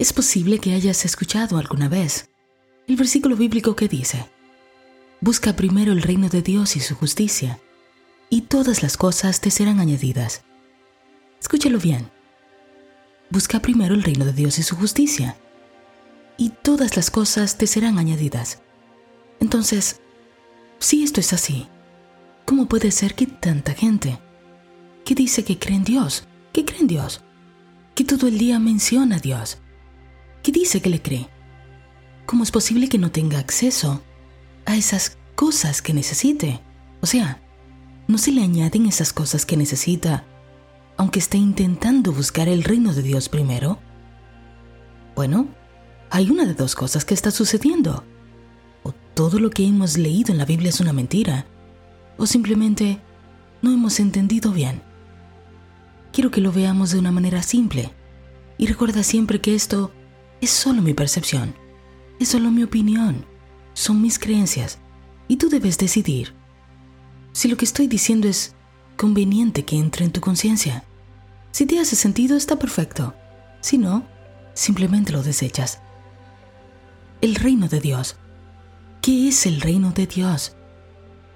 Es posible que hayas escuchado alguna vez el versículo bíblico que dice, Busca primero el reino de Dios y su justicia, y todas las cosas te serán añadidas. Escúchalo bien. Busca primero el reino de Dios y su justicia, y todas las cosas te serán añadidas. Entonces, si esto es así, ¿cómo puede ser que tanta gente que dice que cree en Dios, que cree en Dios, que todo el día menciona a Dios, que dice que le cree, ¿cómo es posible que no tenga acceso a esas cosas que necesite? O sea, no se le añaden esas cosas que necesita, aunque esté intentando buscar el reino de Dios primero. Bueno, hay una de dos cosas que está sucediendo. O todo lo que hemos leído en la Biblia es una mentira, o simplemente no hemos entendido bien. Quiero que lo veamos de una manera simple. Y recuerda siempre que esto es solo mi percepción, es solo mi opinión, son mis creencias, y tú debes decidir si lo que estoy diciendo es conveniente que entre en tu conciencia. Si te hace sentido, está perfecto. Si no, simplemente lo desechas el reino de Dios. ¿Qué es el reino de Dios?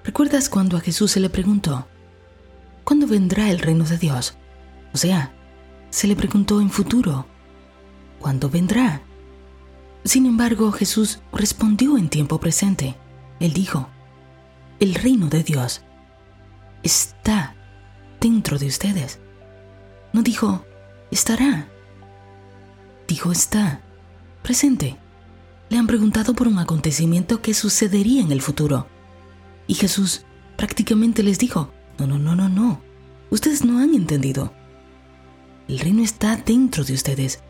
¿Recuerdas cuando a Jesús se le preguntó, ¿cuándo vendrá el reino de Dios? O sea, se le preguntó en futuro, ¿cuándo vendrá? Sin embargo, Jesús respondió en tiempo presente. Él dijo, el reino de Dios está dentro de ustedes. No dijo, estará. Dijo, está presente le han preguntado por un acontecimiento que sucedería en el futuro. Y Jesús prácticamente les dijo, no, no, no, no, no, ustedes no han entendido. El reino está dentro de ustedes,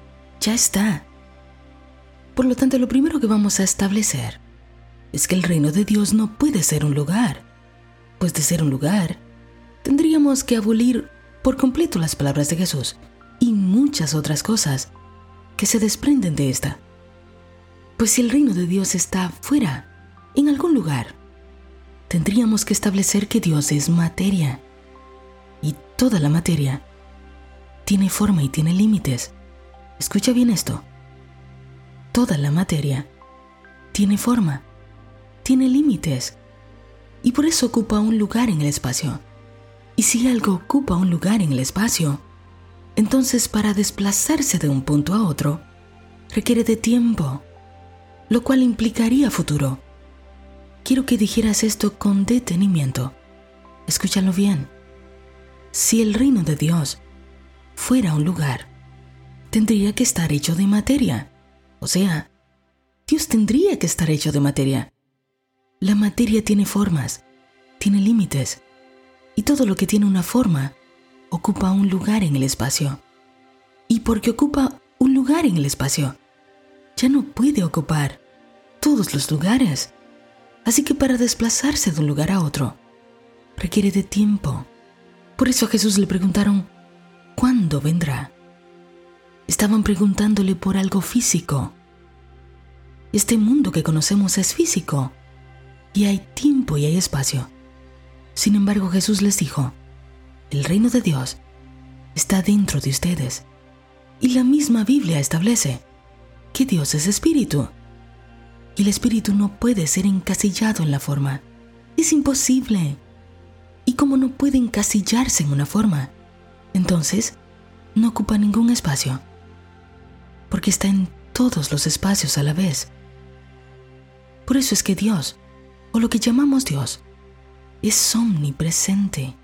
ya está. Por lo tanto, lo primero que vamos a establecer es que el reino de Dios no puede ser un lugar, pues de ser un lugar, tendríamos que abolir por completo las palabras de Jesús y muchas otras cosas que se desprenden de esta. Pues si el reino de Dios está fuera, en algún lugar, tendríamos que establecer que Dios es materia. Y toda la materia tiene forma y tiene límites. Escucha bien esto. Toda la materia tiene forma, tiene límites. Y por eso ocupa un lugar en el espacio. Y si algo ocupa un lugar en el espacio, entonces para desplazarse de un punto a otro, requiere de tiempo lo cual implicaría futuro. Quiero que dijeras esto con detenimiento. Escúchalo bien. Si el reino de Dios fuera un lugar, tendría que estar hecho de materia. O sea, Dios tendría que estar hecho de materia. La materia tiene formas, tiene límites, y todo lo que tiene una forma ocupa un lugar en el espacio. Y porque ocupa un lugar en el espacio, ya no puede ocupar todos los lugares. Así que para desplazarse de un lugar a otro, requiere de tiempo. Por eso a Jesús le preguntaron, ¿cuándo vendrá? Estaban preguntándole por algo físico. Este mundo que conocemos es físico, y hay tiempo y hay espacio. Sin embargo, Jesús les dijo, el reino de Dios está dentro de ustedes. Y la misma Biblia establece que Dios es espíritu. Y el espíritu no puede ser encasillado en la forma. Es imposible. Y como no puede encasillarse en una forma, entonces no ocupa ningún espacio. Porque está en todos los espacios a la vez. Por eso es que Dios, o lo que llamamos Dios, es omnipresente.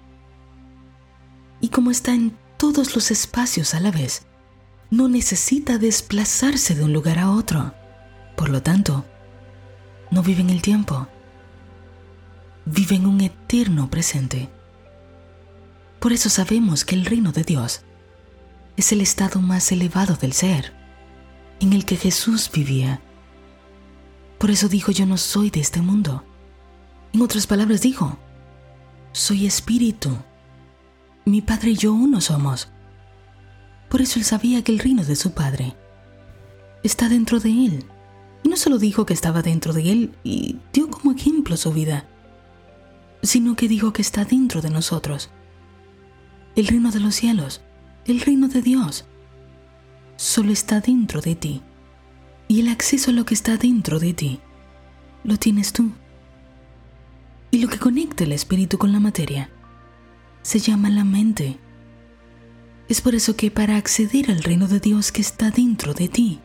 Y como está en todos los espacios a la vez, no necesita desplazarse de un lugar a otro. Por lo tanto, no vive en el tiempo. Vive en un eterno presente. Por eso sabemos que el reino de Dios es el estado más elevado del ser, en el que Jesús vivía. Por eso dijo yo no soy de este mundo. En otras palabras dijo, soy espíritu. Mi Padre y yo uno somos. Por eso él sabía que el reino de su Padre está dentro de él. Y no solo dijo que estaba dentro de él y dio como ejemplo su vida, sino que dijo que está dentro de nosotros. El reino de los cielos, el reino de Dios. Solo está dentro de ti. Y el acceso a lo que está dentro de ti lo tienes tú. Y lo que conecta el espíritu con la materia se llama la mente. Es por eso que para acceder al reino de Dios que está dentro de ti,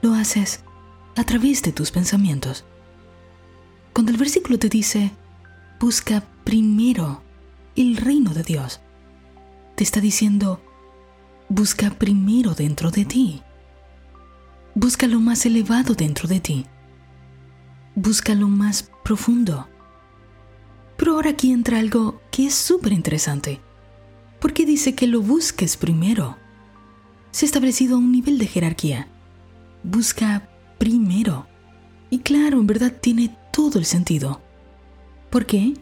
lo haces a través de tus pensamientos. Cuando el versículo te dice, busca primero el reino de Dios, te está diciendo, busca primero dentro de ti. Busca lo más elevado dentro de ti. Busca lo más profundo. Pero ahora aquí entra algo que es súper interesante. Porque dice que lo busques primero. Se ha establecido un nivel de jerarquía. Busca primero. Y claro, en verdad tiene todo el sentido. ¿Por qué?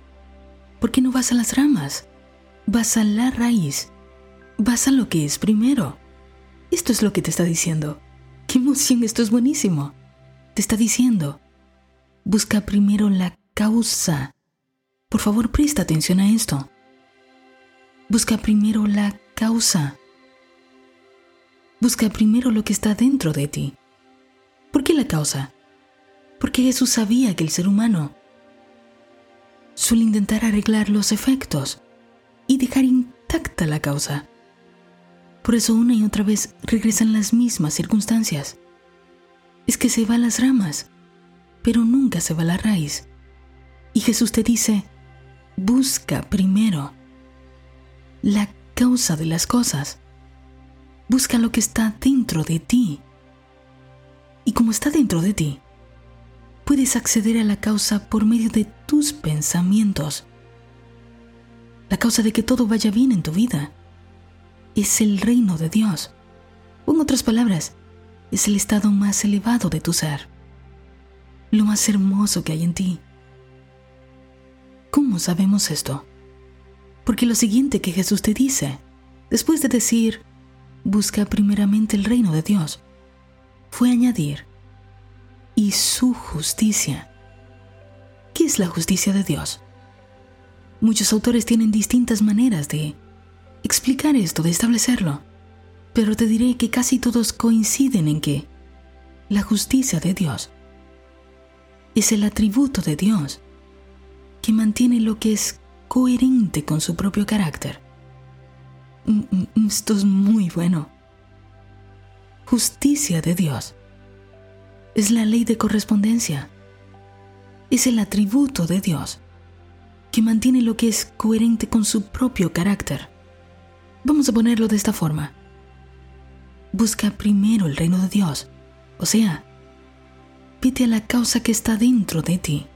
Porque no vas a las ramas, vas a la raíz, vas a lo que es primero. Esto es lo que te está diciendo. ¡Qué emoción! Esto es buenísimo. Te está diciendo, busca primero la causa por favor, presta atención a esto. Busca primero la causa. Busca primero lo que está dentro de ti. ¿Por qué la causa? Porque Jesús sabía que el ser humano suele intentar arreglar los efectos y dejar intacta la causa. Por eso una y otra vez regresan las mismas circunstancias. Es que se va a las ramas, pero nunca se va a la raíz. Y Jesús te dice, Busca primero la causa de las cosas. Busca lo que está dentro de ti. Y como está dentro de ti, puedes acceder a la causa por medio de tus pensamientos. La causa de que todo vaya bien en tu vida es el reino de Dios. O en otras palabras, es el estado más elevado de tu ser, lo más hermoso que hay en ti. ¿Cómo sabemos esto? Porque lo siguiente que Jesús te dice, después de decir, busca primeramente el reino de Dios, fue añadir, y su justicia. ¿Qué es la justicia de Dios? Muchos autores tienen distintas maneras de explicar esto, de establecerlo, pero te diré que casi todos coinciden en que la justicia de Dios es el atributo de Dios que mantiene lo que es coherente con su propio carácter. Mm, mm, esto es muy bueno. Justicia de Dios. Es la ley de correspondencia. Es el atributo de Dios que mantiene lo que es coherente con su propio carácter. Vamos a ponerlo de esta forma. Busca primero el reino de Dios, o sea, pide a la causa que está dentro de ti.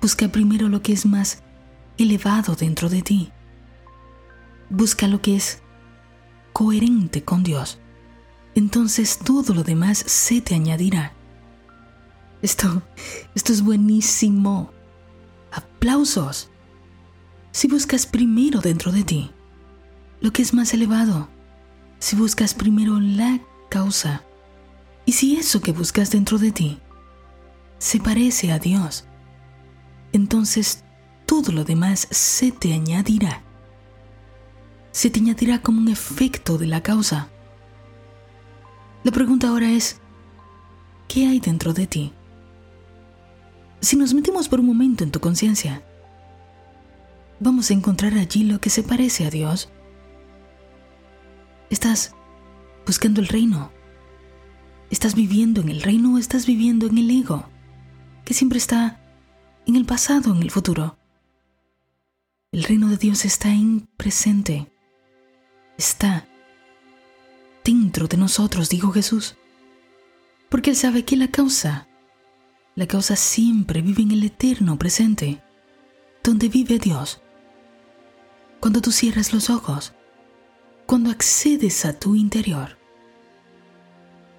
Busca primero lo que es más elevado dentro de ti. Busca lo que es coherente con Dios. Entonces todo lo demás se te añadirá. Esto, esto es buenísimo. Aplausos. Si buscas primero dentro de ti lo que es más elevado, si buscas primero la causa, y si eso que buscas dentro de ti se parece a Dios, entonces todo lo demás se te añadirá. Se te añadirá como un efecto de la causa. La pregunta ahora es, ¿qué hay dentro de ti? Si nos metemos por un momento en tu conciencia, vamos a encontrar allí lo que se parece a Dios. ¿Estás buscando el reino? ¿Estás viviendo en el reino o estás viviendo en el ego, que siempre está en el pasado, en el futuro. El reino de Dios está en presente. Está dentro de nosotros, dijo Jesús. Porque Él sabe que la causa, la causa siempre vive en el eterno presente, donde vive Dios. Cuando tú cierras los ojos, cuando accedes a tu interior,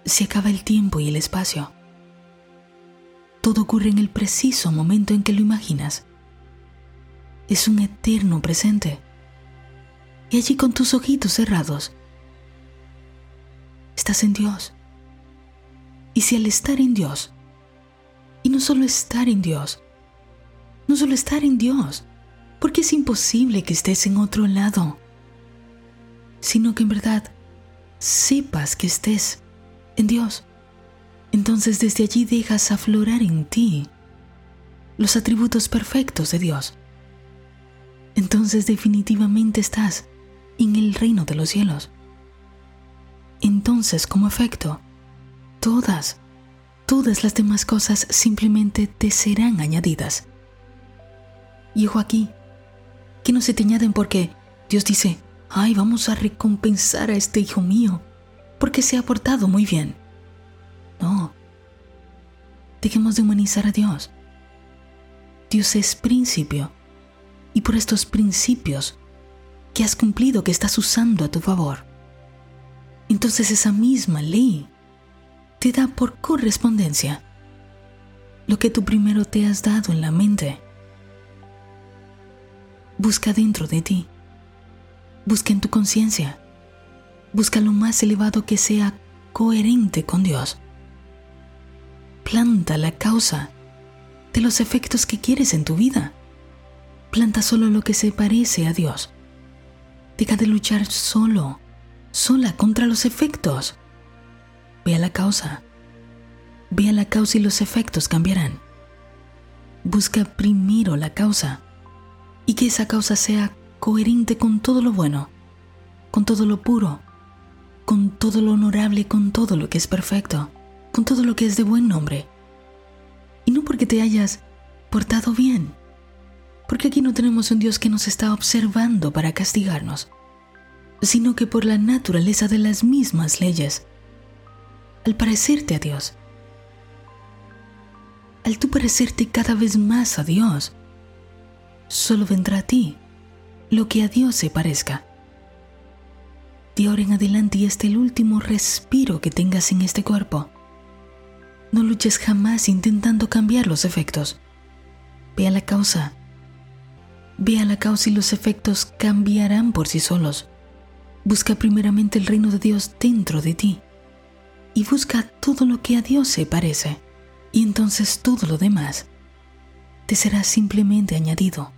se acaba el tiempo y el espacio todo ocurre en el preciso momento en que lo imaginas. Es un eterno presente. Y allí con tus ojitos cerrados, estás en Dios. Y si al estar en Dios, y no solo estar en Dios, no solo estar en Dios, porque es imposible que estés en otro lado, sino que en verdad sepas que estés en Dios, entonces desde allí dejas aflorar en ti los atributos perfectos de Dios. Entonces definitivamente estás en el reino de los cielos. Entonces, como efecto, todas, todas las demás cosas simplemente te serán añadidas. Y ojo aquí, que no se te añaden porque Dios dice, ay, vamos a recompensar a este hijo mío, porque se ha portado muy bien. No, dejemos de humanizar a Dios. Dios es principio, y por estos principios que has cumplido, que estás usando a tu favor, entonces esa misma ley te da por correspondencia lo que tú primero te has dado en la mente. Busca dentro de ti Busca en tu conciencia. Busca lo más elevado que sea coherente con Dios. Planta la causa de los efectos que quieres en tu vida. Planta solo lo que se parece a Dios. Deja de luchar solo, sola contra los efectos. Ve a la causa. Ve a la causa y los efectos cambiarán. Busca primero la causa y que esa causa sea coherente con todo lo bueno, con todo lo puro, con todo lo honorable, con todo lo que es perfecto, con todo lo que es de buen nombre. Y no porque te hayas portado bien, porque aquí no tenemos un Dios que nos está observando para castigarnos, sino que por la naturaleza de las mismas leyes, al parecerte a Dios, al tú parecerte cada vez más a Dios, solo vendrá a ti lo que a Dios se parezca. De ahora en adelante y hasta el último respiro que tengas en este cuerpo. No luches jamás intentando cambiar los efectos. Ve a la causa. Ve a la causa y los efectos cambiarán por sí solos. Busca primeramente el reino de Dios dentro de ti y busca todo lo que a Dios se parece y entonces todo lo demás te será simplemente añadido.